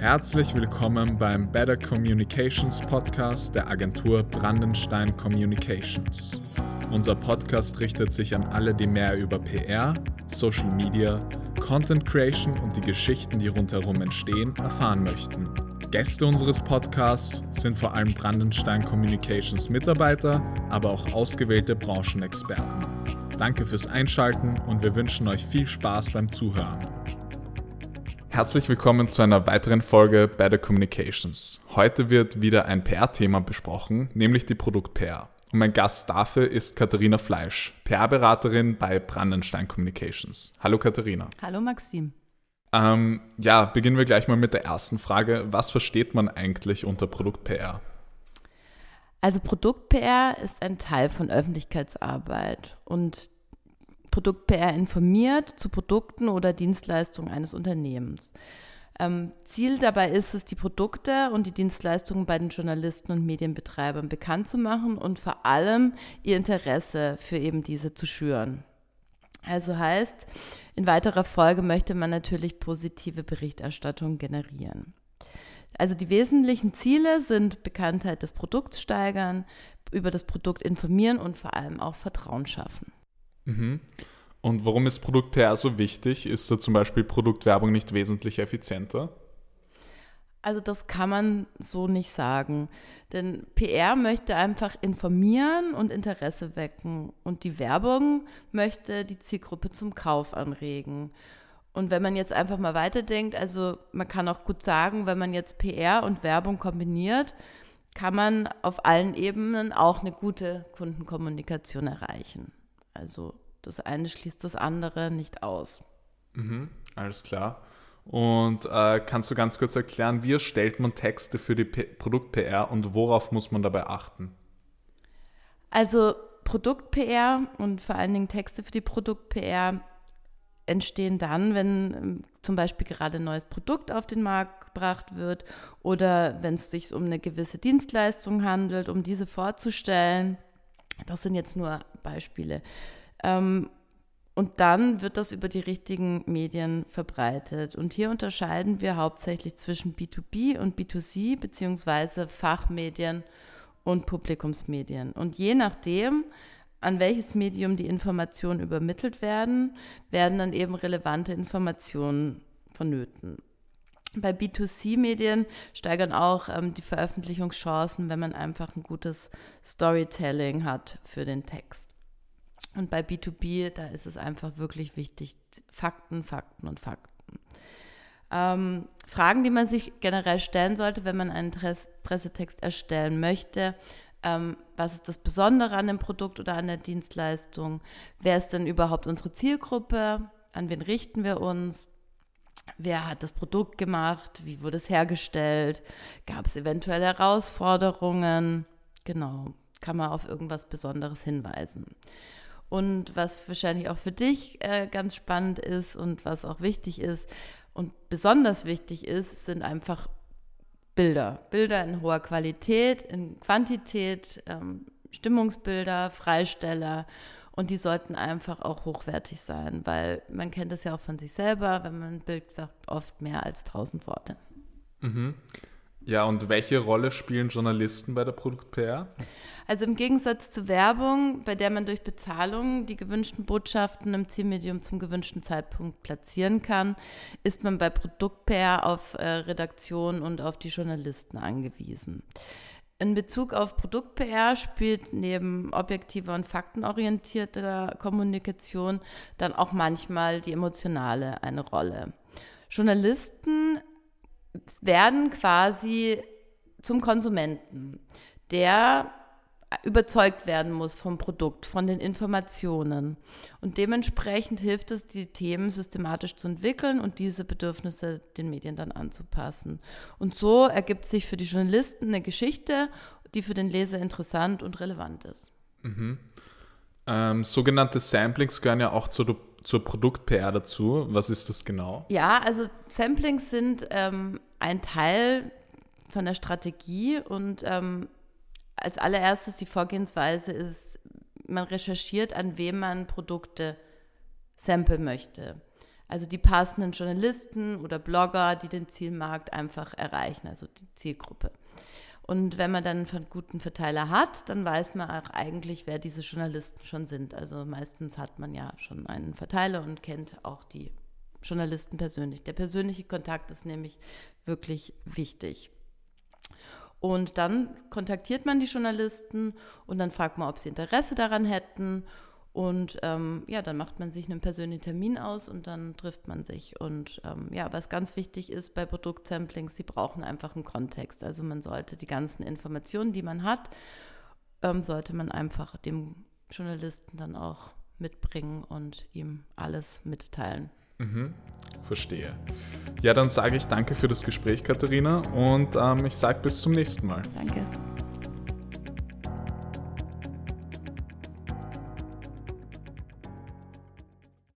Herzlich willkommen beim Better Communications Podcast der Agentur Brandenstein Communications. Unser Podcast richtet sich an alle, die mehr über PR, Social Media, Content Creation und die Geschichten, die rundherum entstehen, erfahren möchten. Gäste unseres Podcasts sind vor allem Brandenstein Communications Mitarbeiter, aber auch ausgewählte Branchenexperten. Danke fürs Einschalten und wir wünschen euch viel Spaß beim Zuhören. Herzlich willkommen zu einer weiteren Folge Better Communications. Heute wird wieder ein PR-Thema besprochen, nämlich die Produkt-PR. Und mein Gast dafür ist Katharina Fleisch, PR-Beraterin bei Brandenstein Communications. Hallo Katharina. Hallo Maxim. Ähm, ja, beginnen wir gleich mal mit der ersten Frage. Was versteht man eigentlich unter Produkt-PR? Also Produkt-PR ist ein Teil von Öffentlichkeitsarbeit und Produkt-PR informiert zu Produkten oder Dienstleistungen eines Unternehmens. Ähm, Ziel dabei ist es, die Produkte und die Dienstleistungen bei den Journalisten und Medienbetreibern bekannt zu machen und vor allem ihr Interesse für eben diese zu schüren. Also heißt, in weiterer Folge möchte man natürlich positive Berichterstattung generieren. Also die wesentlichen Ziele sind Bekanntheit des Produkts steigern, über das Produkt informieren und vor allem auch Vertrauen schaffen. Mhm. Und warum ist Produkt-PR so wichtig? Ist da zum Beispiel Produktwerbung nicht wesentlich effizienter? Also das kann man so nicht sagen. Denn PR möchte einfach informieren und Interesse wecken. Und die Werbung möchte die Zielgruppe zum Kauf anregen. Und wenn man jetzt einfach mal weiterdenkt, also man kann auch gut sagen, wenn man jetzt PR und Werbung kombiniert, kann man auf allen Ebenen auch eine gute Kundenkommunikation erreichen. Also das eine schließt das andere nicht aus. Mhm, alles klar. Und äh, kannst du ganz kurz erklären, wie erstellt man Texte für die Produkt-PR und worauf muss man dabei achten? Also Produkt-PR und vor allen Dingen Texte für die Produkt-PR entstehen dann, wenn ähm, zum Beispiel gerade ein neues Produkt auf den Markt gebracht wird oder wenn es sich um eine gewisse Dienstleistung handelt, um diese vorzustellen. Das sind jetzt nur Beispiele. Ähm, und dann wird das über die richtigen Medien verbreitet. Und hier unterscheiden wir hauptsächlich zwischen B2B und B2C, beziehungsweise Fachmedien und Publikumsmedien. Und je nachdem, an welches Medium die Informationen übermittelt werden, werden dann eben relevante Informationen vonnöten. Bei B2C-Medien steigern auch ähm, die Veröffentlichungschancen, wenn man einfach ein gutes Storytelling hat für den Text. Und bei B2B, da ist es einfach wirklich wichtig, Fakten, Fakten und Fakten. Ähm, Fragen, die man sich generell stellen sollte, wenn man einen Pressetext erstellen möchte. Ähm, was ist das Besondere an dem Produkt oder an der Dienstleistung? Wer ist denn überhaupt unsere Zielgruppe? An wen richten wir uns? Wer hat das Produkt gemacht? Wie wurde es hergestellt? Gab es eventuell Herausforderungen? Genau, kann man auf irgendwas Besonderes hinweisen. Und was wahrscheinlich auch für dich äh, ganz spannend ist und was auch wichtig ist und besonders wichtig ist, sind einfach Bilder. Bilder in hoher Qualität, in Quantität, ähm, Stimmungsbilder, Freisteller. Und die sollten einfach auch hochwertig sein, weil man kennt das ja auch von sich selber, wenn man ein Bild sagt, oft mehr als tausend Worte. Mhm. Ja, und welche Rolle spielen Journalisten bei der Produkt-PR? Also im Gegensatz zur Werbung, bei der man durch Bezahlung die gewünschten Botschaften im Zielmedium zum gewünschten Zeitpunkt platzieren kann, ist man bei Produkt-PR auf äh, Redaktion und auf die Journalisten angewiesen. In Bezug auf Produkt-PR spielt neben objektiver und faktenorientierter Kommunikation dann auch manchmal die emotionale eine Rolle. Journalisten werden quasi zum Konsumenten, der überzeugt werden muss vom Produkt, von den Informationen. Und dementsprechend hilft es, die Themen systematisch zu entwickeln und diese Bedürfnisse den Medien dann anzupassen. Und so ergibt sich für die Journalisten eine Geschichte, die für den Leser interessant und relevant ist. Mhm. Ähm, sogenannte Samplings gehören ja auch zur, zur Produkt-PR dazu. Was ist das genau? Ja, also Samplings sind ähm, ein Teil von der Strategie und ähm, als allererstes die Vorgehensweise ist, man recherchiert, an wem man Produkte samplen möchte. Also die passenden Journalisten oder Blogger, die den Zielmarkt einfach erreichen, also die Zielgruppe. Und wenn man dann einen guten Verteiler hat, dann weiß man auch eigentlich, wer diese Journalisten schon sind. Also meistens hat man ja schon einen Verteiler und kennt auch die Journalisten persönlich. Der persönliche Kontakt ist nämlich wirklich wichtig. Und dann kontaktiert man die Journalisten und dann fragt man, ob sie Interesse daran hätten. Und ähm, ja, dann macht man sich einen persönlichen Termin aus und dann trifft man sich. Und ähm, ja, was ganz wichtig ist bei Produktsamplings, sie brauchen einfach einen Kontext. Also man sollte die ganzen Informationen, die man hat, ähm, sollte man einfach dem Journalisten dann auch mitbringen und ihm alles mitteilen. Mhm, verstehe. Ja, dann sage ich danke für das Gespräch, Katharina, und ähm, ich sage bis zum nächsten Mal. Danke.